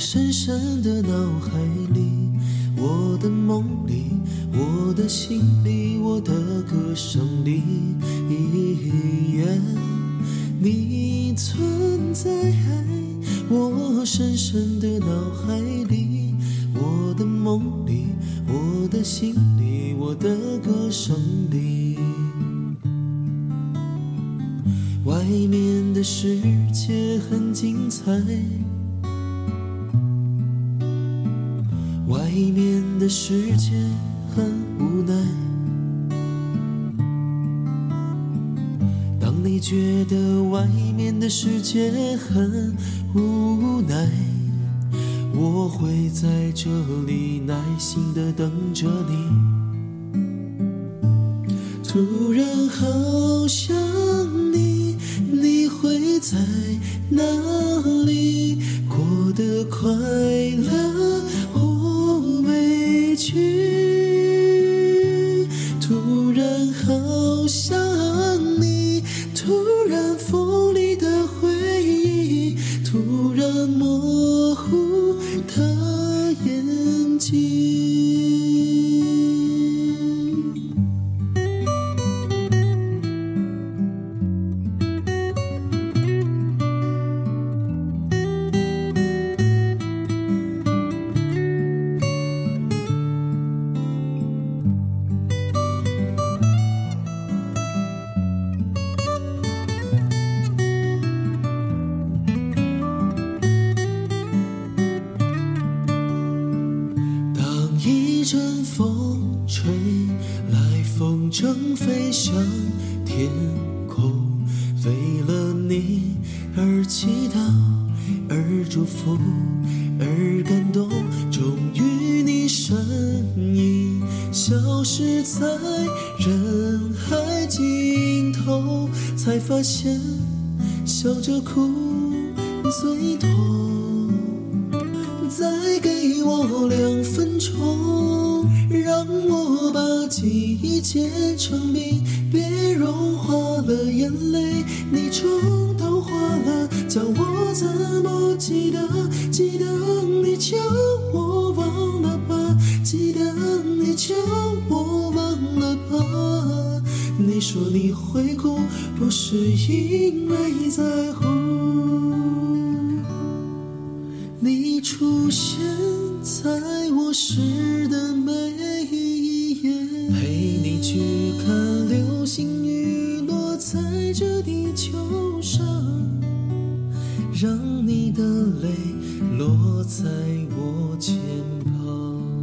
深深的脑海里，我的梦里，我的心里，我的歌声里。你存在我深深的脑海里，我的梦里，我的心里，我的歌声里。外面的世界很精彩，外面的世界很无奈。当你觉得外面的世界很无奈，我会在这里耐心的等着你。突然好想你，你会在哪里？过得快乐去？突然好想阵风吹来，风筝飞向天空，为了你而祈祷，而祝福，而感动。终于，你身影消失在人海尽头，才发现笑着哭最痛。再给我两分钟，让我把记忆结成冰，别融化了眼泪，你冲都花了，叫我怎么记得？记得你叫我忘了吧，记得你叫我忘了吧。你说你会哭，不是因为在乎。出现在我诗的每一页，陪你去看流星雨落在这地球上，让你的泪落在我肩膀。